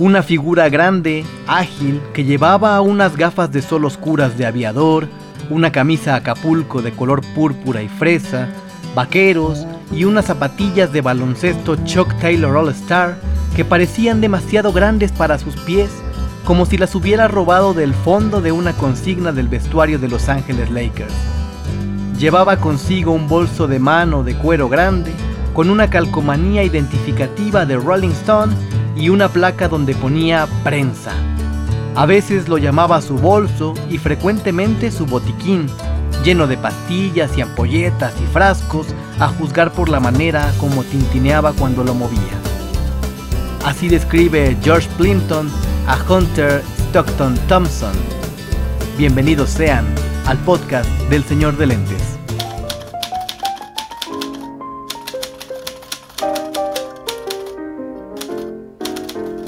Una figura grande, ágil, que llevaba unas gafas de sol oscuras de aviador, una camisa acapulco de color púrpura y fresa, vaqueros y unas zapatillas de baloncesto Chuck Taylor All Star que parecían demasiado grandes para sus pies, como si las hubiera robado del fondo de una consigna del vestuario de Los Ángeles Lakers. Llevaba consigo un bolso de mano de cuero grande, con una calcomanía identificativa de Rolling Stone y una placa donde ponía prensa. A veces lo llamaba su bolso y frecuentemente su botiquín, lleno de pastillas y ampolletas y frascos, a juzgar por la manera como tintineaba cuando lo movía. Así describe George Plimpton a Hunter Stockton Thompson. Bienvenidos sean al podcast del Señor de Lentes.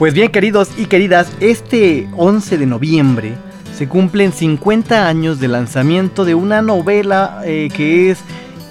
Pues bien, queridos y queridas, este 11 de noviembre se cumplen 50 años de lanzamiento de una novela eh, que es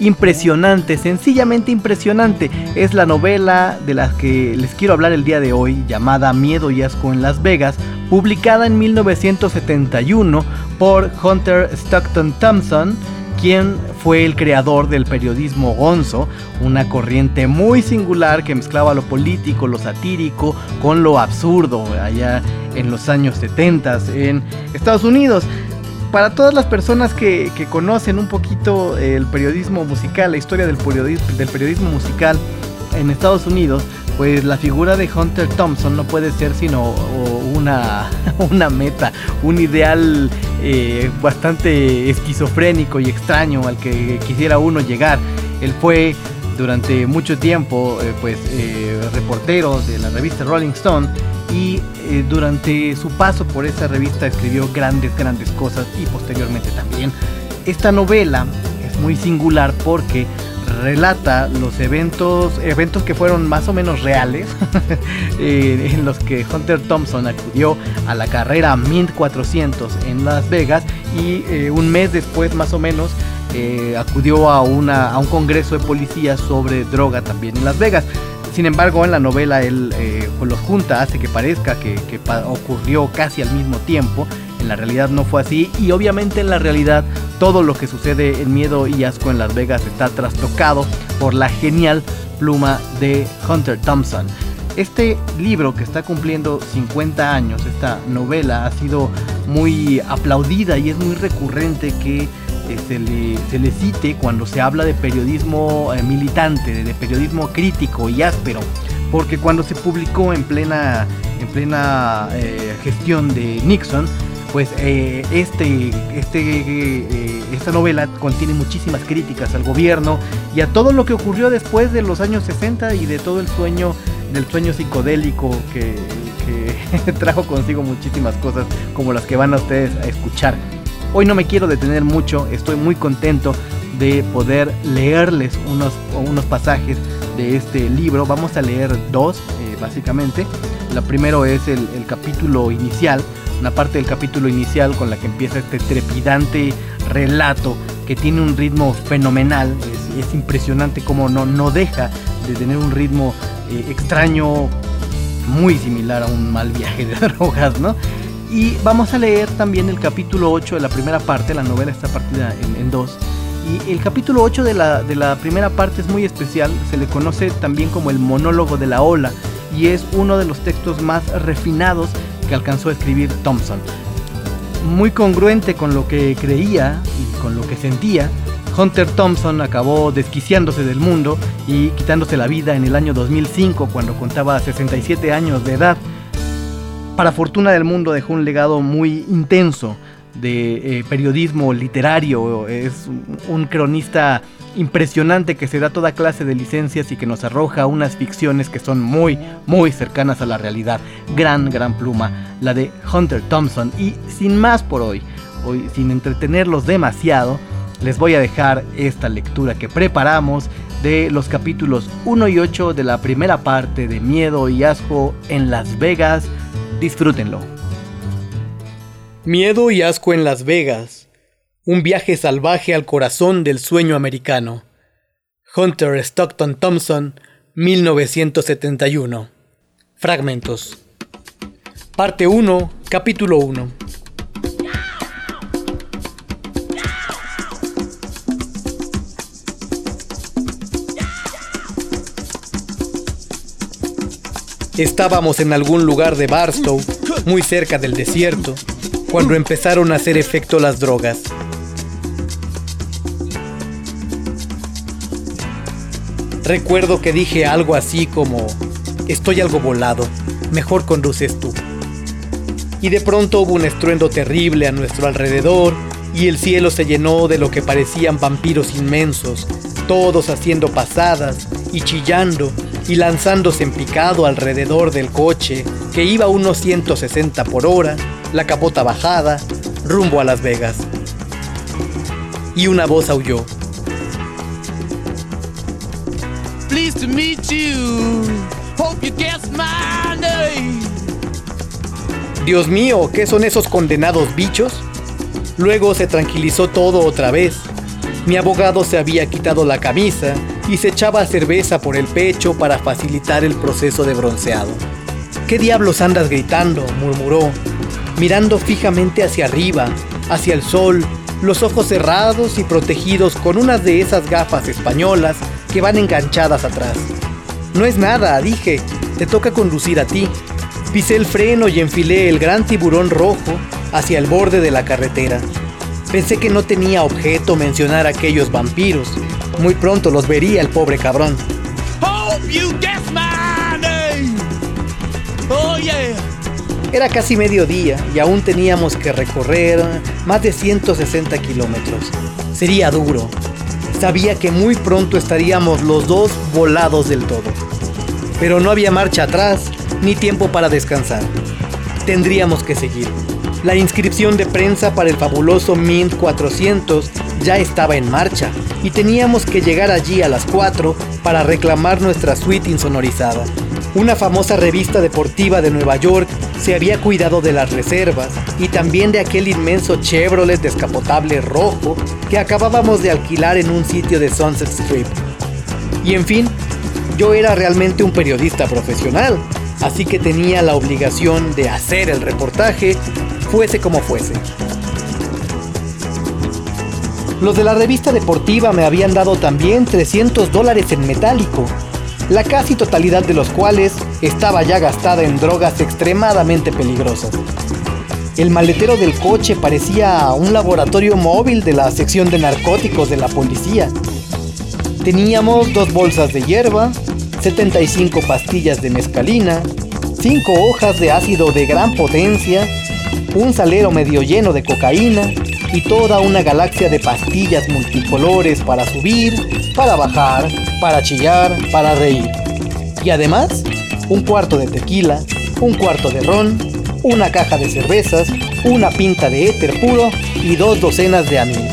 impresionante, sencillamente impresionante. Es la novela de la que les quiero hablar el día de hoy, llamada Miedo y Asco en Las Vegas, publicada en 1971 por Hunter Stockton Thompson quien fue el creador del periodismo gonzo, una corriente muy singular que mezclaba lo político, lo satírico con lo absurdo allá en los años 70 en Estados Unidos. Para todas las personas que, conocen un poquito el periodismo musical, la historia del del periodismo musical en Estados Unidos, pues la figura de Hunter Thompson no puede ser sino una, una meta, un ideal eh, bastante esquizofrénico y extraño al que quisiera uno llegar. Él fue durante mucho tiempo eh, pues eh, reportero de la revista Rolling Stone y durante su paso por esa revista escribió grandes, grandes cosas y posteriormente también. Esta novela es muy singular porque relata los eventos, eventos que fueron más o menos reales, eh, en los que Hunter Thompson acudió a la carrera 1400 en Las Vegas y eh, un mes después más o menos eh, acudió a, una, a un congreso de policías sobre droga también en Las Vegas. Sin embargo, en la novela él los junta, hace que parezca que ocurrió casi al mismo tiempo en la realidad no fue así y obviamente en la realidad todo lo que sucede en Miedo y Asco en Las Vegas está trastocado por la genial pluma de Hunter Thompson. Este libro que está cumpliendo 50 años, esta novela, ha sido muy aplaudida y es muy recurrente que eh, se, le, cite cuando se habla de periodismo eh, militante, de periodismo crítico y áspero. Porque cuando se publicó en plena, en plena eh, gestión de Nixon, pues eh, este, este, eh, esta novela contiene muchísimas críticas al gobierno y a todo lo que ocurrió después de los años 60 y de todo el sueño, del sueño psicodélico que, trajo consigo muchísimas cosas como las que van a ustedes a escuchar. Hoy no me quiero detener mucho, estoy muy contento de poder leerles unos, unos pasajes de este libro. Vamos a leer dos, eh, básicamente. La primero es el capítulo inicial una parte del capítulo inicial con la que empieza este trepidante relato que tiene un ritmo fenomenal, es, impresionante como no, no deja de tener un ritmo eh, extraño, muy similar a un mal viaje de drogas, ¿no? Y vamos a leer también el capítulo 8 de la primera parte, la novela está partida en, dos. Y el capítulo 8 de la, de la primera parte es muy especial, se le conoce también como el monólogo de la ola y es uno de los textos más refinados que alcanzó a escribir Thompson. Muy congruente con lo que creía y con lo que sentía, Hunter Thompson acabó desquiciándose del mundo y quitándose la vida en el año 2005 cuando contaba 67 años de edad. Para fortuna del mundo dejó un legado muy intenso de eh, periodismo literario, es un cronista impresionante que se da toda clase de licencias y que nos arroja unas ficciones que son muy, muy cercanas a la realidad. Gran, gran pluma, la de Hunter Thompson. Y sin más por hoy, hoy sin entretenerlos demasiado, les voy a dejar esta lectura que preparamos de los capítulos 1 y 8 de la primera parte de Miedo y Asco en Las Vegas. Disfrútenlo. Miedo y Asco en Las Vegas. Un viaje salvaje al corazón del sueño americano. Hunter Stockton Thompson, 1971. Fragmentos. Parte 1, capítulo 1. Estábamos en algún lugar de Barstow, muy cerca del desierto, cuando empezaron a hacer efecto las drogas. Recuerdo que dije algo así como, estoy algo volado, mejor conduces tú. Y de pronto hubo un estruendo terrible a nuestro alrededor y el cielo se llenó de lo que parecían vampiros inmensos, todos haciendo pasadas y chillando y lanzándose en picado alrededor del coche que iba a unos 160 por hora, la capota bajada, rumbo a Las Vegas. Y una voz aulló. Dios mío, ¿qué son esos condenados bichos? Luego se tranquilizó todo otra vez. Mi abogado se había quitado la camisa y se echaba cerveza por el pecho para facilitar el proceso de bronceado. ¿Qué diablos andas gritando? murmuró, mirando fijamente hacia arriba, hacia el sol, los ojos cerrados y protegidos con unas de esas gafas españolas que van enganchadas atrás. No es nada, dije, te toca conducir a ti. Pisé el freno y enfilé el gran tiburón rojo hacia el borde de la carretera. Pensé que no tenía objeto mencionar a aquellos vampiros, muy pronto los vería el pobre cabrón. Oh, Era casi mediodía y aún teníamos que recorrer más de 160 kilómetros. Sería duro. Sabía que muy pronto estaríamos los dos volados del todo. Pero no había marcha atrás ni tiempo para descansar. Tendríamos que seguir. La inscripción de prensa para el fabuloso Mint 400 ya estaba en marcha y teníamos que llegar allí a las 4 para reclamar nuestra suite insonorizada. Una famosa revista deportiva de Nueva York se había cuidado de las reservas y también de aquel inmenso Chevrolet descapotable rojo que acabábamos de alquilar en un sitio de Sunset Strip. Y en fin, yo era realmente un periodista profesional, así que tenía la obligación de hacer el reportaje, fuese como fuese. Los de la revista deportiva me habían dado también 300 dólares en metálico, la casi totalidad de los cuales estaba ya gastada en drogas extremadamente peligrosas. El maletero del coche parecía un laboratorio móvil de la sección de narcóticos de la policía. Teníamos dos bolsas de hierba, 75 pastillas de mezcalina, 5 hojas de ácido de gran potencia, un salero medio lleno de cocaína, y toda una galaxia de pastillas multicolores para subir, para bajar, para chillar, para reír. Y además, un cuarto de tequila, un cuarto de ron, una caja de cervezas, una pinta de éter puro y dos docenas de amigos.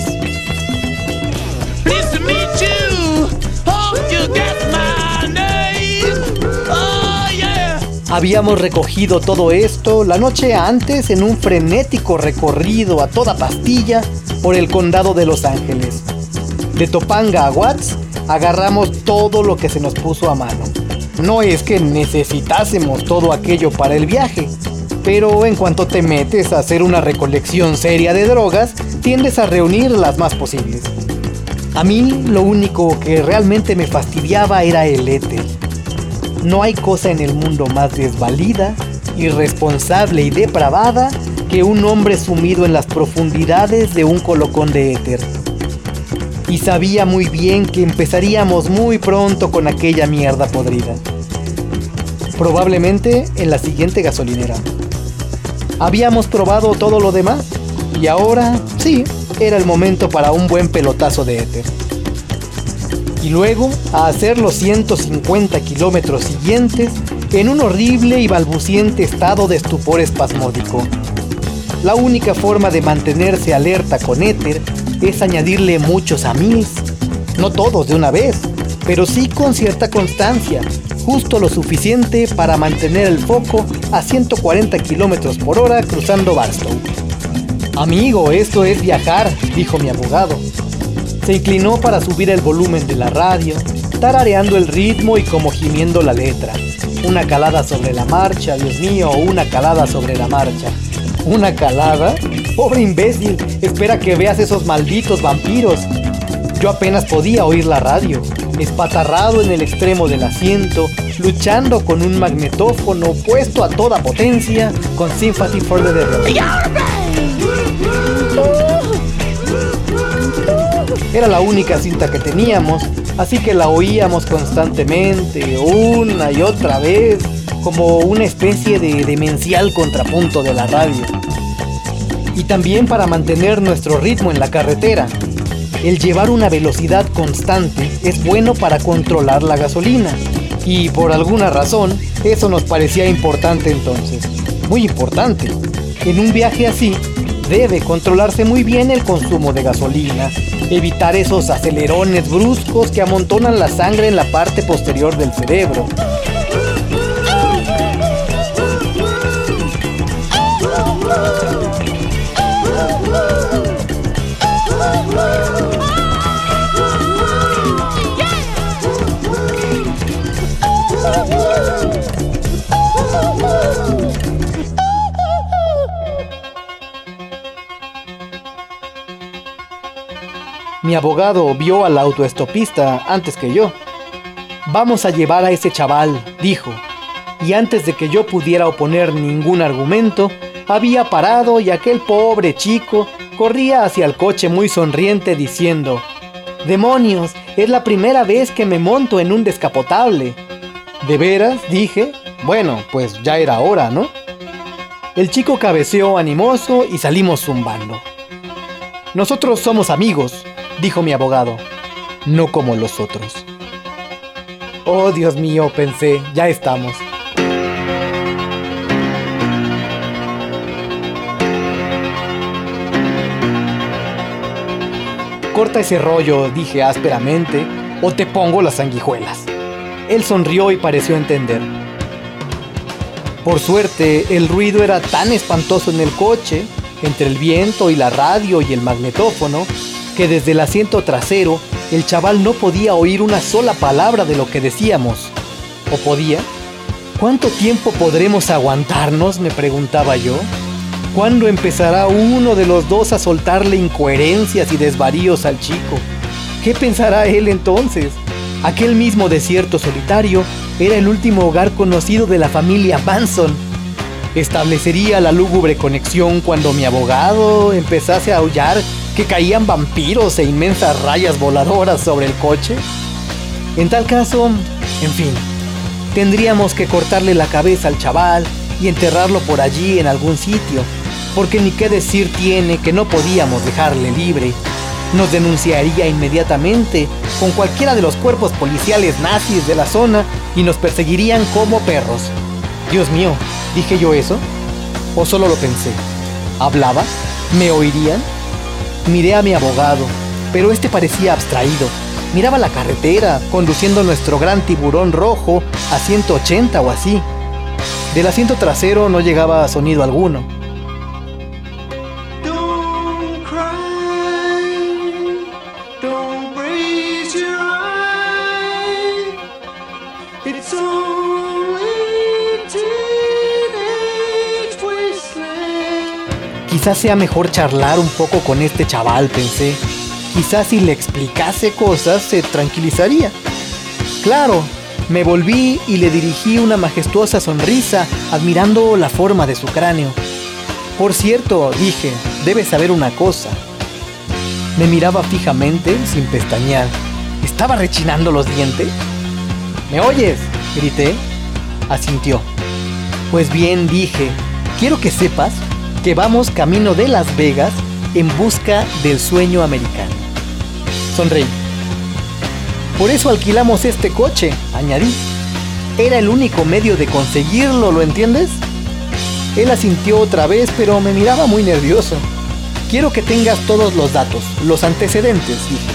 Habíamos recogido todo esto la noche antes en un frenético recorrido a toda pastilla por el condado de Los Ángeles. De Topanga a Watts agarramos todo lo que se nos puso a mano. No es que necesitásemos todo aquello para el viaje, pero en cuanto te metes a hacer una recolección seria de drogas, tiendes a reunir las más posibles. A mí lo único que realmente me fastidiaba era el éter no hay cosa en el mundo más desvalida, irresponsable y depravada que un hombre sumido en las profundidades de un colocón de éter. Y sabía muy bien que empezaríamos muy pronto con aquella mierda podrida. Probablemente en la siguiente gasolinera. Habíamos probado todo lo demás y ahora, sí, era el momento para un buen pelotazo de éter. Y luego a hacer los 150 kilómetros siguientes en un horrible y balbuciente estado de estupor espasmódico. La única forma de mantenerse alerta con éter es añadirle muchos amils, no todos de una vez, pero sí con cierta constancia, justo lo suficiente para mantener el foco a 140 kilómetros por hora cruzando Barstow. Amigo, esto es viajar, dijo mi abogado. Se inclinó para subir el volumen de la radio, tarareando el ritmo y como gimiendo la letra. Una calada sobre la marcha, Dios mío, una calada sobre la marcha. ¿Una calada? Pobre imbécil, espera que veas esos malditos vampiros. Yo apenas podía oír la radio, espatarrado en el extremo del asiento, luchando con un magnetófono puesto a toda potencia con Sympathy for the Devil. Era la única cinta que teníamos, así que la oíamos constantemente, una y otra vez, como una especie de demencial contrapunto de la radio. Y también para mantener nuestro ritmo en la carretera. El llevar una velocidad constante es bueno para controlar la gasolina. Y por alguna razón, eso nos parecía importante entonces. Muy importante. En un viaje así, debe controlarse muy bien el consumo de gasolina, evitar esos acelerones bruscos que amontonan la sangre en la parte posterior del cerebro. Mi abogado vio al autoestopista antes que yo. Vamos a llevar a ese chaval, dijo, y antes de que yo pudiera oponer ningún argumento, había parado y aquel pobre chico corría hacia el coche muy sonriente diciendo, ¡Demonios! Es la primera vez que me monto en un descapotable. ¿De veras? dije. Bueno, pues ya era hora, ¿no? El chico cabeceó animoso y salimos zumbando. Nosotros somos amigos, dijo mi abogado, no como los otros. Oh, Dios mío, pensé, ya estamos. Corta ese rollo, dije ásperamente, o te pongo las sanguijuelas. Él sonrió y pareció entender. Por suerte, el ruido era tan espantoso en el coche, entre el viento y la radio y el magnetófono, que desde el asiento trasero el chaval no podía oír una sola palabra de lo que decíamos. ¿O podía? ¿Cuánto tiempo podremos aguantarnos? me preguntaba yo. ¿Cuándo empezará uno de los dos a soltarle incoherencias y desvaríos al chico? ¿Qué pensará él entonces? Aquel mismo desierto solitario era el último hogar conocido de la familia Manson. ¿Establecería la lúgubre conexión cuando mi abogado empezase a aullar que caían vampiros e inmensas rayas voladoras sobre el coche? En tal caso, en fin, tendríamos que cortarle la cabeza al chaval y enterrarlo por allí en algún sitio, porque ni qué decir tiene que no podíamos dejarle libre. Nos denunciaría inmediatamente con cualquiera de los cuerpos policiales nazis de la zona y nos perseguirían como perros. Dios mío, ¿dije yo eso? ¿O solo lo pensé? ¿Hablaba? ¿Me oirían? Miré a mi abogado, pero este parecía abstraído. Miraba la carretera, conduciendo nuestro gran tiburón rojo a 180 o así. Del asiento trasero no llegaba sonido alguno. Quizás sea mejor charlar un poco con este chaval, pensé. Quizás si le explicase cosas se tranquilizaría. Claro, me volví y le dirigí una majestuosa sonrisa, admirando la forma de su cráneo. Por cierto, dije, debes saber una cosa. Me miraba fijamente, sin pestañear. ¿Estaba rechinando los dientes? ¿Me oyes? grité. Asintió. Pues bien, dije, quiero que sepas que vamos camino de Las Vegas en busca del sueño americano. Sonreí. Por eso alquilamos este coche, añadí. Era el único medio de conseguirlo, ¿lo entiendes? Él asintió otra vez, pero me miraba muy nervioso. Quiero que tengas todos los datos, los antecedentes, dije.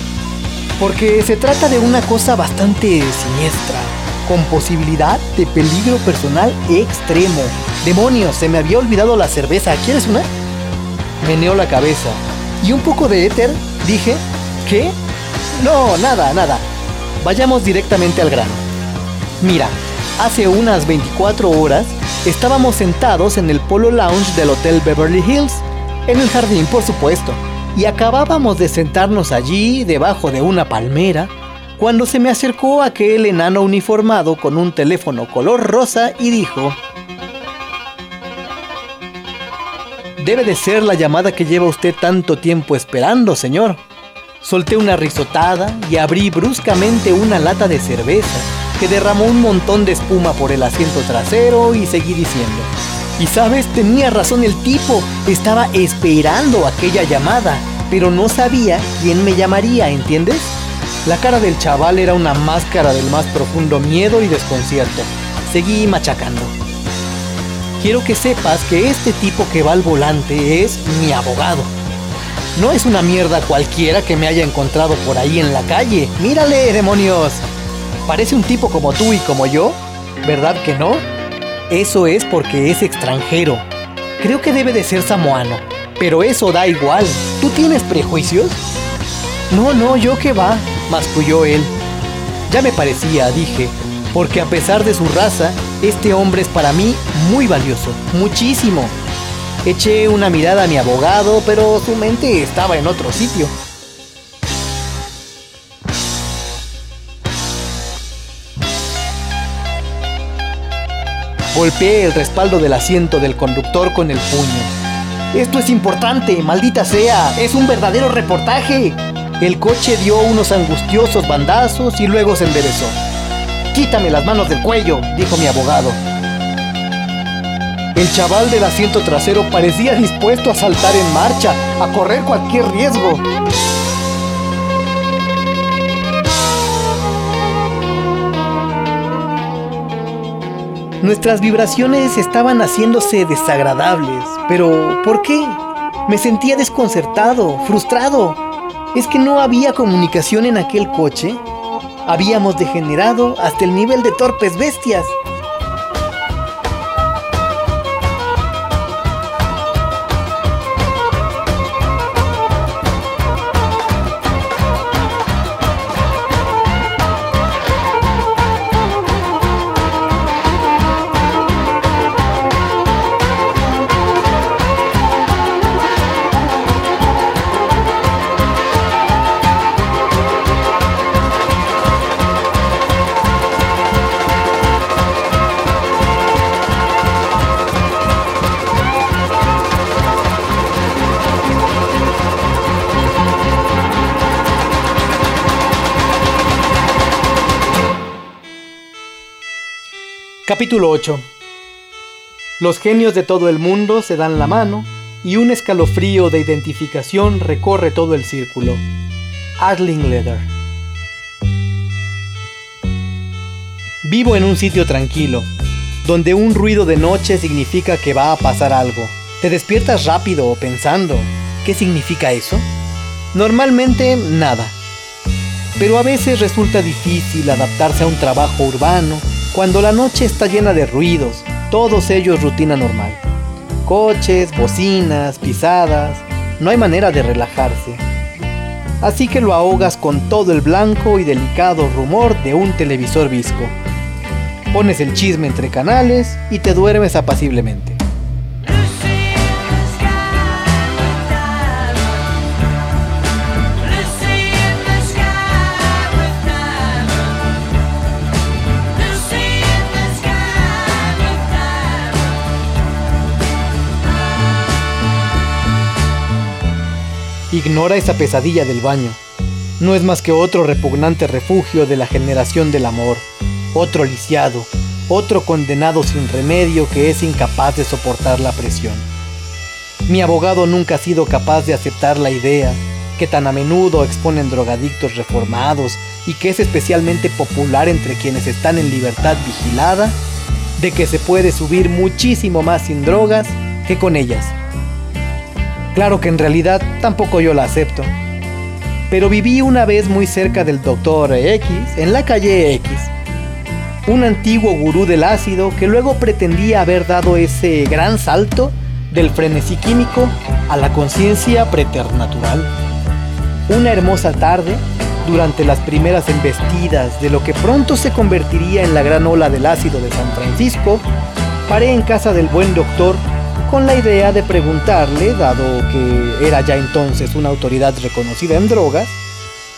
Porque se trata de una cosa bastante siniestra, con posibilidad de peligro personal extremo. Demonios, se me había olvidado la cerveza. ¿Quieres una? Meneó la cabeza. ¿Y un poco de éter? Dije. ¿Qué? No, nada, nada. Vayamos directamente al grano. Mira, hace unas 24 horas estábamos sentados en el Polo Lounge del Hotel Beverly Hills, en el jardín por supuesto, y acabábamos de sentarnos allí debajo de una palmera cuando se me acercó aquel enano uniformado con un teléfono color rosa y dijo, Debe de ser la llamada que lleva usted tanto tiempo esperando, señor. Solté una risotada y abrí bruscamente una lata de cerveza que derramó un montón de espuma por el asiento trasero y seguí diciendo. Y sabes, tenía razón el tipo, estaba esperando aquella llamada, pero no sabía quién me llamaría, ¿entiendes? La cara del chaval era una máscara del más profundo miedo y desconcierto. Seguí machacando. Quiero que sepas que este tipo que va al volante es mi abogado. No es una mierda cualquiera que me haya encontrado por ahí en la calle. Mírale, demonios. Parece un tipo como tú y como yo, ¿verdad que no? Eso es porque es extranjero. Creo que debe de ser samoano. Pero eso da igual. ¿Tú tienes prejuicios? No, no, yo qué va, masculló él. Ya me parecía, dije, porque a pesar de su raza, este hombre es para mí muy valioso, muchísimo. Eché una mirada a mi abogado, pero su mente estaba en otro sitio. Golpeé el respaldo del asiento del conductor con el puño. Esto es importante, maldita sea, es un verdadero reportaje. El coche dio unos angustiosos bandazos y luego se enderezó. Quítame las manos del cuello, dijo mi abogado. El chaval del asiento trasero parecía dispuesto a saltar en marcha, a correr cualquier riesgo. Nuestras vibraciones estaban haciéndose desagradables, pero ¿por qué? Me sentía desconcertado, frustrado. ¿Es que no había comunicación en aquel coche? Habíamos degenerado hasta el nivel de torpes bestias. Capítulo 8 Los genios de todo el mundo se dan la mano y un escalofrío de identificación recorre todo el círculo. Arling Leather Vivo en un sitio tranquilo, donde un ruido de noche significa que va a pasar algo. Te despiertas rápido pensando, ¿qué significa eso? Normalmente nada. Pero a veces resulta difícil adaptarse a un trabajo urbano cuando la noche está llena de ruidos, todos ellos rutina normal. Coches, bocinas, pisadas, no hay manera de relajarse. Así que lo ahogas con todo el blanco y delicado rumor de un televisor visco. Pones el chisme entre canales y te duermes apaciblemente. Ignora esa pesadilla del baño. No es más que otro repugnante refugio de la generación del amor, otro lisiado, otro condenado sin remedio que es incapaz de soportar la presión. Mi abogado nunca ha sido capaz de aceptar la idea que tan a menudo exponen drogadictos reformados y que es especialmente popular entre quienes están en libertad vigilada, de que se puede subir muchísimo más sin drogas que con ellas. Claro que en realidad tampoco yo la acepto. Pero viví una vez muy cerca del Dr. X, en la calle X, un antiguo gurú del ácido que luego pretendía haber dado ese gran salto del frenesí químico a la conciencia preternatural. Una hermosa tarde, durante las primeras embestidas de lo que pronto se convertiría en la gran ola del ácido de San Francisco, paré en casa del buen doctor con la idea de preguntarle, dado que era ya entonces una autoridad reconocida en drogas,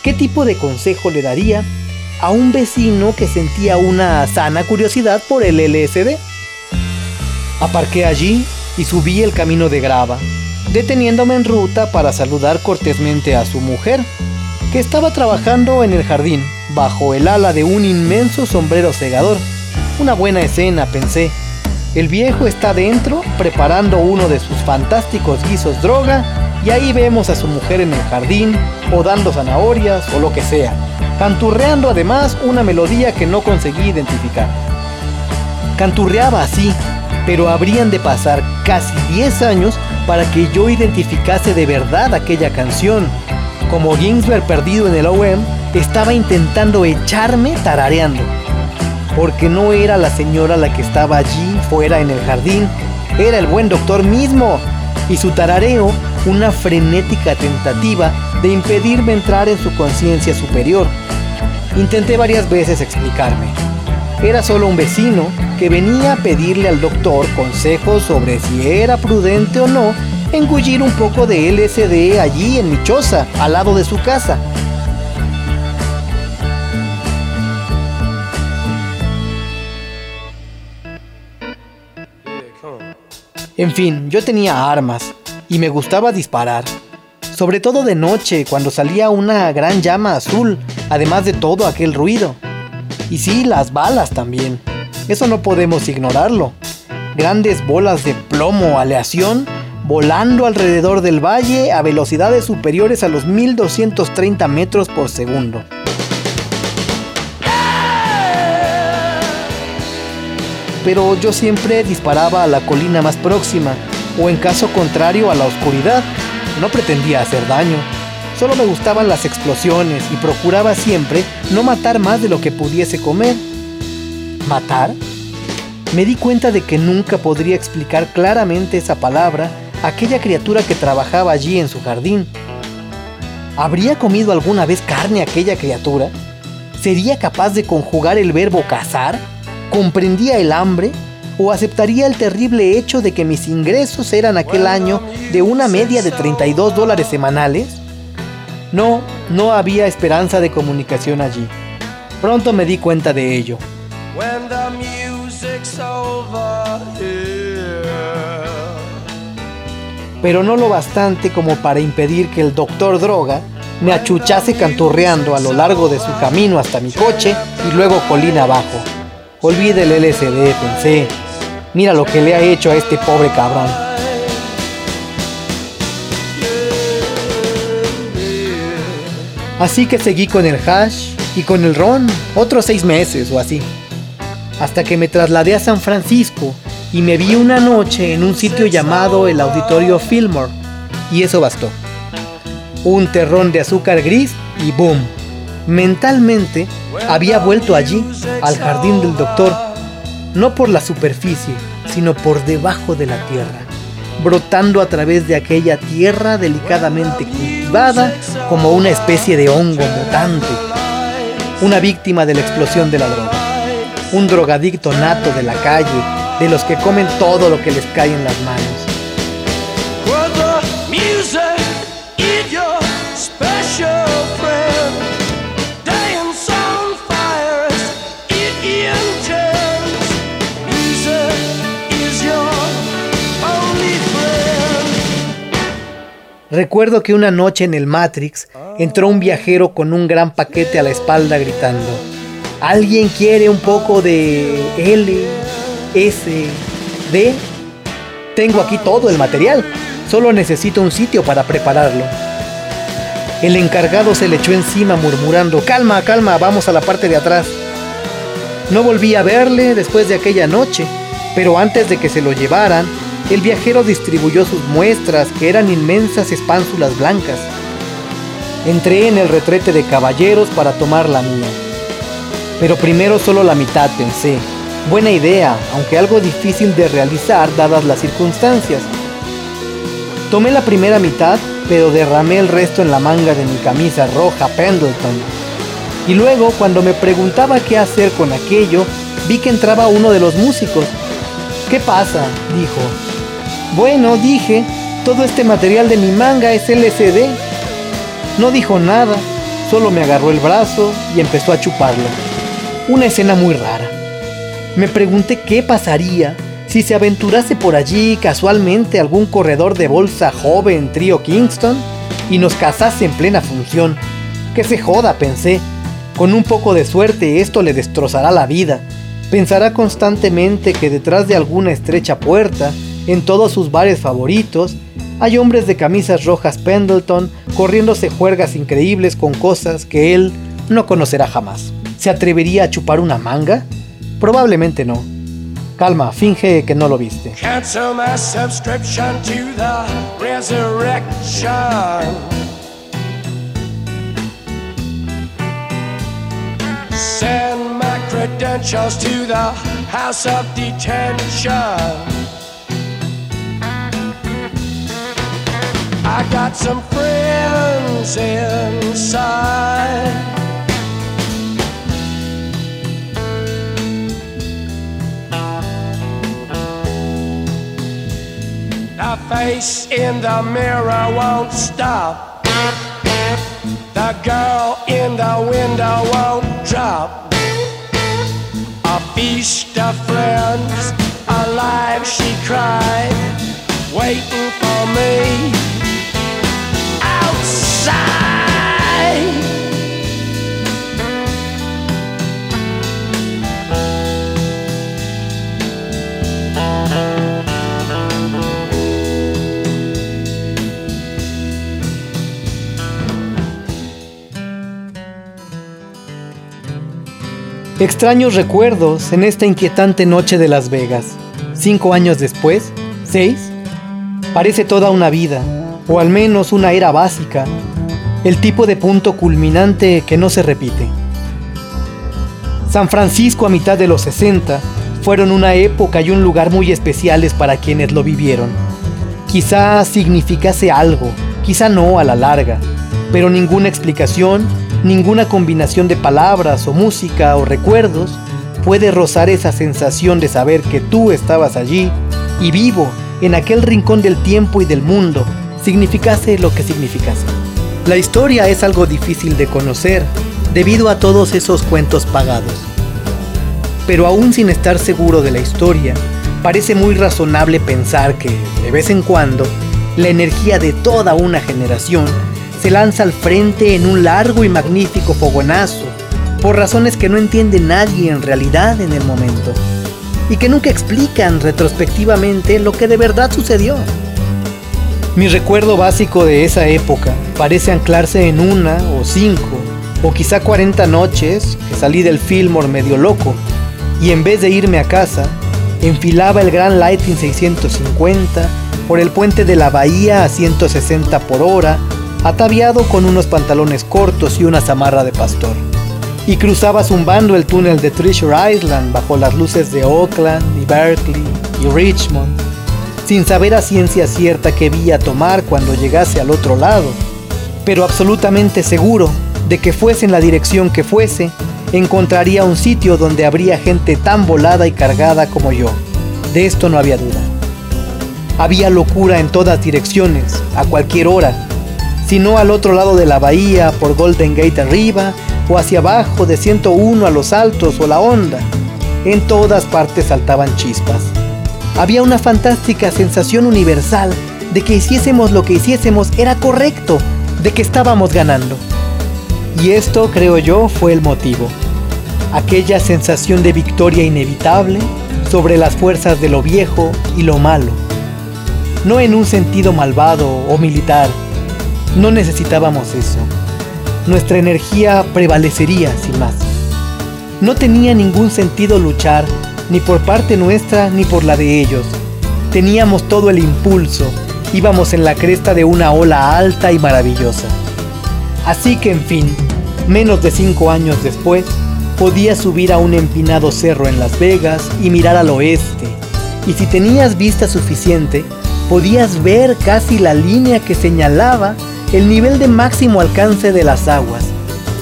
qué tipo de consejo le daría a un vecino que sentía una sana curiosidad por el LSD. Aparqué allí y subí el camino de grava, deteniéndome en ruta para saludar cortésmente a su mujer, que estaba trabajando en el jardín, bajo el ala de un inmenso sombrero segador. Una buena escena, pensé. El viejo está dentro preparando uno de sus fantásticos guisos droga y ahí vemos a su mujer en el jardín, o dando zanahorias o lo que sea, canturreando además una melodía que no conseguí identificar. Canturreaba así, pero habrían de pasar casi 10 años para que yo identificase de verdad aquella canción. Como Ginsberg perdido en el OM, estaba intentando echarme tarareando. Porque no era la señora la que estaba allí fuera en el jardín, era el buen doctor mismo. Y su tarareo, una frenética tentativa de impedirme entrar en su conciencia superior. Intenté varias veces explicarme. Era solo un vecino que venía a pedirle al doctor consejos sobre si era prudente o no engullir un poco de LSD allí en mi choza, al lado de su casa. En fin, yo tenía armas y me gustaba disparar. Sobre todo de noche, cuando salía una gran llama azul, además de todo aquel ruido. Y sí, las balas también. Eso no podemos ignorarlo. Grandes bolas de plomo, aleación, volando alrededor del valle a velocidades superiores a los 1230 metros por segundo. Pero yo siempre disparaba a la colina más próxima, o en caso contrario a la oscuridad. No pretendía hacer daño. Solo me gustaban las explosiones y procuraba siempre no matar más de lo que pudiese comer. ¿Matar? Me di cuenta de que nunca podría explicar claramente esa palabra a aquella criatura que trabajaba allí en su jardín. ¿Habría comido alguna vez carne aquella criatura? ¿Sería capaz de conjugar el verbo cazar? ¿Comprendía el hambre? ¿O aceptaría el terrible hecho de que mis ingresos eran aquel año de una media de 32 dólares semanales? No, no había esperanza de comunicación allí. Pronto me di cuenta de ello. Pero no lo bastante como para impedir que el doctor Droga me achuchase canturreando a lo largo de su camino hasta mi coche y luego colina abajo. Olvide el LSD, pensé. Mira lo que le ha hecho a este pobre cabrón. Así que seguí con el hash y con el ron otros seis meses o así. Hasta que me trasladé a San Francisco y me vi una noche en un sitio llamado el Auditorio Fillmore. Y eso bastó. Un terrón de azúcar gris y boom. Mentalmente había vuelto allí, al jardín del doctor, no por la superficie, sino por debajo de la tierra brotando a través de aquella tierra delicadamente cultivada como una especie de hongo mutante. Una víctima de la explosión de la droga. Un drogadicto nato de la calle, de los que comen todo lo que les cae en las manos. Recuerdo que una noche en el Matrix entró un viajero con un gran paquete a la espalda gritando, ¿alguien quiere un poco de L, S, D? Tengo aquí todo el material, solo necesito un sitio para prepararlo. El encargado se le echó encima murmurando, calma, calma, vamos a la parte de atrás. No volví a verle después de aquella noche, pero antes de que se lo llevaran, el viajero distribuyó sus muestras, que eran inmensas espánsulas blancas. Entré en el retrete de caballeros para tomar la mía. Pero primero solo la mitad pensé. Buena idea, aunque algo difícil de realizar dadas las circunstancias. Tomé la primera mitad, pero derramé el resto en la manga de mi camisa roja Pendleton. Y luego, cuando me preguntaba qué hacer con aquello, vi que entraba uno de los músicos. ¿Qué pasa? dijo. Bueno, dije, todo este material de mi manga es LCD. No dijo nada, solo me agarró el brazo y empezó a chuparlo. Una escena muy rara. Me pregunté qué pasaría si se aventurase por allí casualmente algún corredor de bolsa joven trío Kingston y nos casase en plena función. Que se joda, pensé. Con un poco de suerte esto le destrozará la vida. Pensará constantemente que detrás de alguna estrecha puerta, en todos sus bares favoritos, hay hombres de camisas rojas Pendleton corriéndose juergas increíbles con cosas que él no conocerá jamás. ¿Se atrevería a chupar una manga? Probablemente no. Calma, finge que no lo viste. Cancel credentials to the house of detention. I got some friends inside. The face in the mirror won't stop. The girl in the window won't drop. A feast of friends, alive she cried, waiting for me outside. Extraños recuerdos en esta inquietante noche de Las Vegas. Cinco años después, seis, parece toda una vida, o al menos una era básica, el tipo de punto culminante que no se repite. San Francisco a mitad de los 60 fueron una época y un lugar muy especiales para quienes lo vivieron. Quizá significase algo, quizá no a la larga, pero ninguna explicación Ninguna combinación de palabras o música o recuerdos puede rozar esa sensación de saber que tú estabas allí y vivo en aquel rincón del tiempo y del mundo, significase lo que significase. La historia es algo difícil de conocer debido a todos esos cuentos pagados. Pero aún sin estar seguro de la historia, parece muy razonable pensar que, de vez en cuando, la energía de toda una generación se lanza al frente en un largo y magnífico fogonazo, por razones que no entiende nadie en realidad en el momento, y que nunca explican retrospectivamente lo que de verdad sucedió. Mi recuerdo básico de esa época parece anclarse en una o cinco o quizá 40 noches que salí del Fillmore medio loco y en vez de irme a casa, enfilaba el Gran Lighting 650 por el puente de la bahía a 160 por hora ataviado con unos pantalones cortos y una zamarra de pastor. Y cruzaba zumbando el túnel de Treasure Island bajo las luces de Oakland y Berkeley y Richmond, sin saber a ciencia cierta qué vía tomar cuando llegase al otro lado, pero absolutamente seguro de que fuese en la dirección que fuese, encontraría un sitio donde habría gente tan volada y cargada como yo. De esto no había duda. Había locura en todas direcciones, a cualquier hora, sino al otro lado de la bahía, por Golden Gate arriba, o hacia abajo de 101 a los altos o la onda. En todas partes saltaban chispas. Había una fantástica sensación universal de que hiciésemos lo que hiciésemos era correcto, de que estábamos ganando. Y esto, creo yo, fue el motivo. Aquella sensación de victoria inevitable sobre las fuerzas de lo viejo y lo malo. No en un sentido malvado o militar, No necesitábamos eso. Nuestra energía prevalecería sin más. No tenía ningún sentido luchar, ni por parte nuestra ni por la de ellos. Teníamos todo el impulso, íbamos en la cresta de una ola alta y maravillosa. Así que en fin, menos de cinco años después, podías subir a un empinado cerro en Las Vegas y mirar al oeste. Y si tenías vista suficiente, podías ver casi la línea que señalaba el nivel de máximo alcance de las aguas,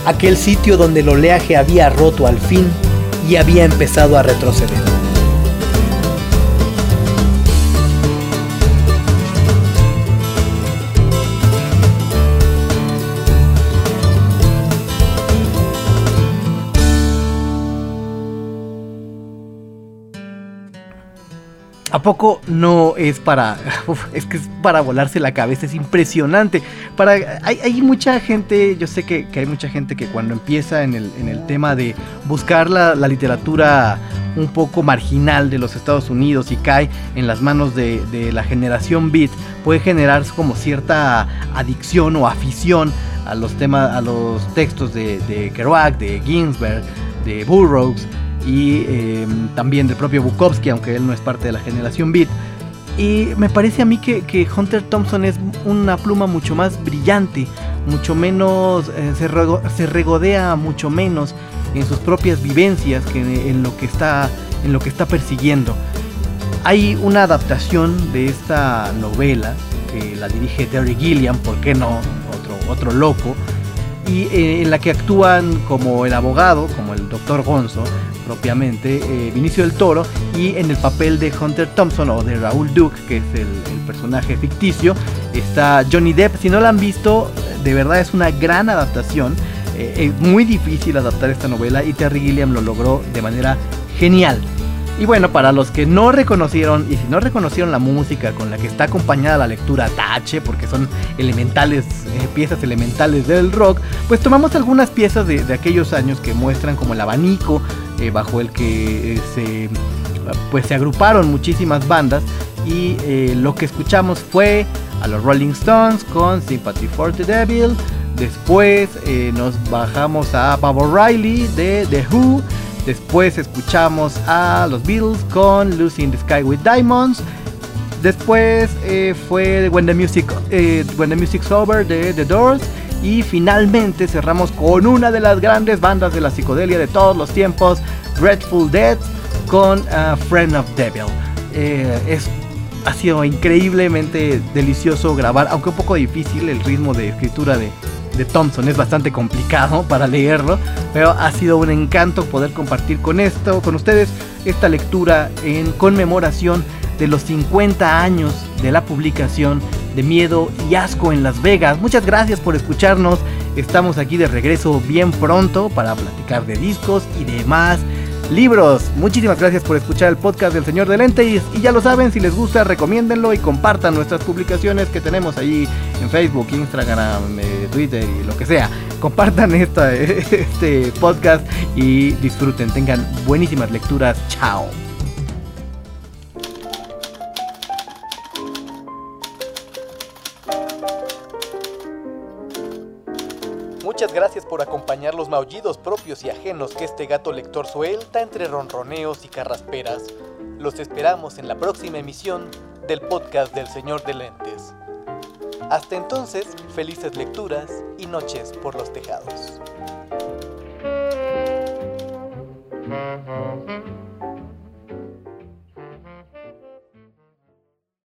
aquel sitio donde el oleaje había roto al fin y había empezado a retroceder. ¿A poco no es para... es que es para volarse la cabeza, es impresionante. Para, hay, mucha gente, yo sé que, hay mucha gente que cuando empieza en el, tema de buscar la, literatura un poco marginal de los Estados Unidos y cae en las manos de, la generación beat, puede generar como cierta adicción o afición a los temas, a los textos de, Kerouac, de Ginsberg, de Burroughs y em, también del propio Bukowski, aunque él no es parte de la generación Beat. Y me parece a mí que, Hunter Thompson es una pluma mucho más brillante, mucho menos, eh, se, regodea mucho menos en sus propias vivencias que en lo que está, en lo que está persiguiendo. Hay una adaptación de esta novela que la dirige Terry Gilliam, ¿por qué no? Otro, otro loco. Y eh, en la que actúan como el abogado, como el doctor Gonzo, propiamente, eh, Vinicio del Toro, y en el papel de Hunter Thompson o de Raúl Duke, que es el, personaje ficticio, está Johnny Depp. Si no la han visto, de verdad es una gran adaptación. Eh, es muy difícil adaptar esta novela y Terry Gilliam lo logró de manera genial. Y bueno, para los que no reconocieron, y si no reconocieron la música con la que está acompañada la lectura Tache, porque son elementales, eh, piezas elementales del rock, pues tomamos algunas piezas de, aquellos años que muestran como el abanico eh, bajo el que eh, se, pues, se agruparon muchísimas bandas. Y lo que escuchamos fue a los Rolling Stones con Sympathy for the Devil. Después nos bajamos a Bob O'Reilly de The Who. Después escuchamos a los Beatles con Lucy in the Sky with Diamonds. Después eh, fue When the, Music, eh, When the Music's Over de The Doors. Y finalmente cerramos con una de las grandes bandas de la psicodelia de todos los tiempos, Grateful Dead, con uh, Friend of Devil. Eh, es, ha sido increíblemente delicioso grabar, aunque un poco difícil el ritmo de escritura de, de Thompson es bastante complicado para leerlo, pero ha sido un encanto poder compartir con esto, con ustedes, esta lectura en conmemoración de los 50 años de la publicación de Miedo y Asco en Las Vegas. Muchas gracias por escucharnos. Estamos aquí de regreso bien pronto para platicar de discos y demás libros. Muchísimas gracias por escuchar el podcast del Señor de Lentes y ya lo saben, si les gusta, recomiéndenlo y compartan nuestras publicaciones que tenemos ahí en Facebook, Instagram, eh, Twitter y lo que sea. Compartan esta, este podcast y disfruten, tengan buenísimas lecturas. Chao. Maullidos propios y ajenos que este gato lector suelta entre ronroneos y carrasperas. Los esperamos en la próxima emisión del podcast del Señor de Lentes. Hasta entonces, felices lecturas y noches por los tejados.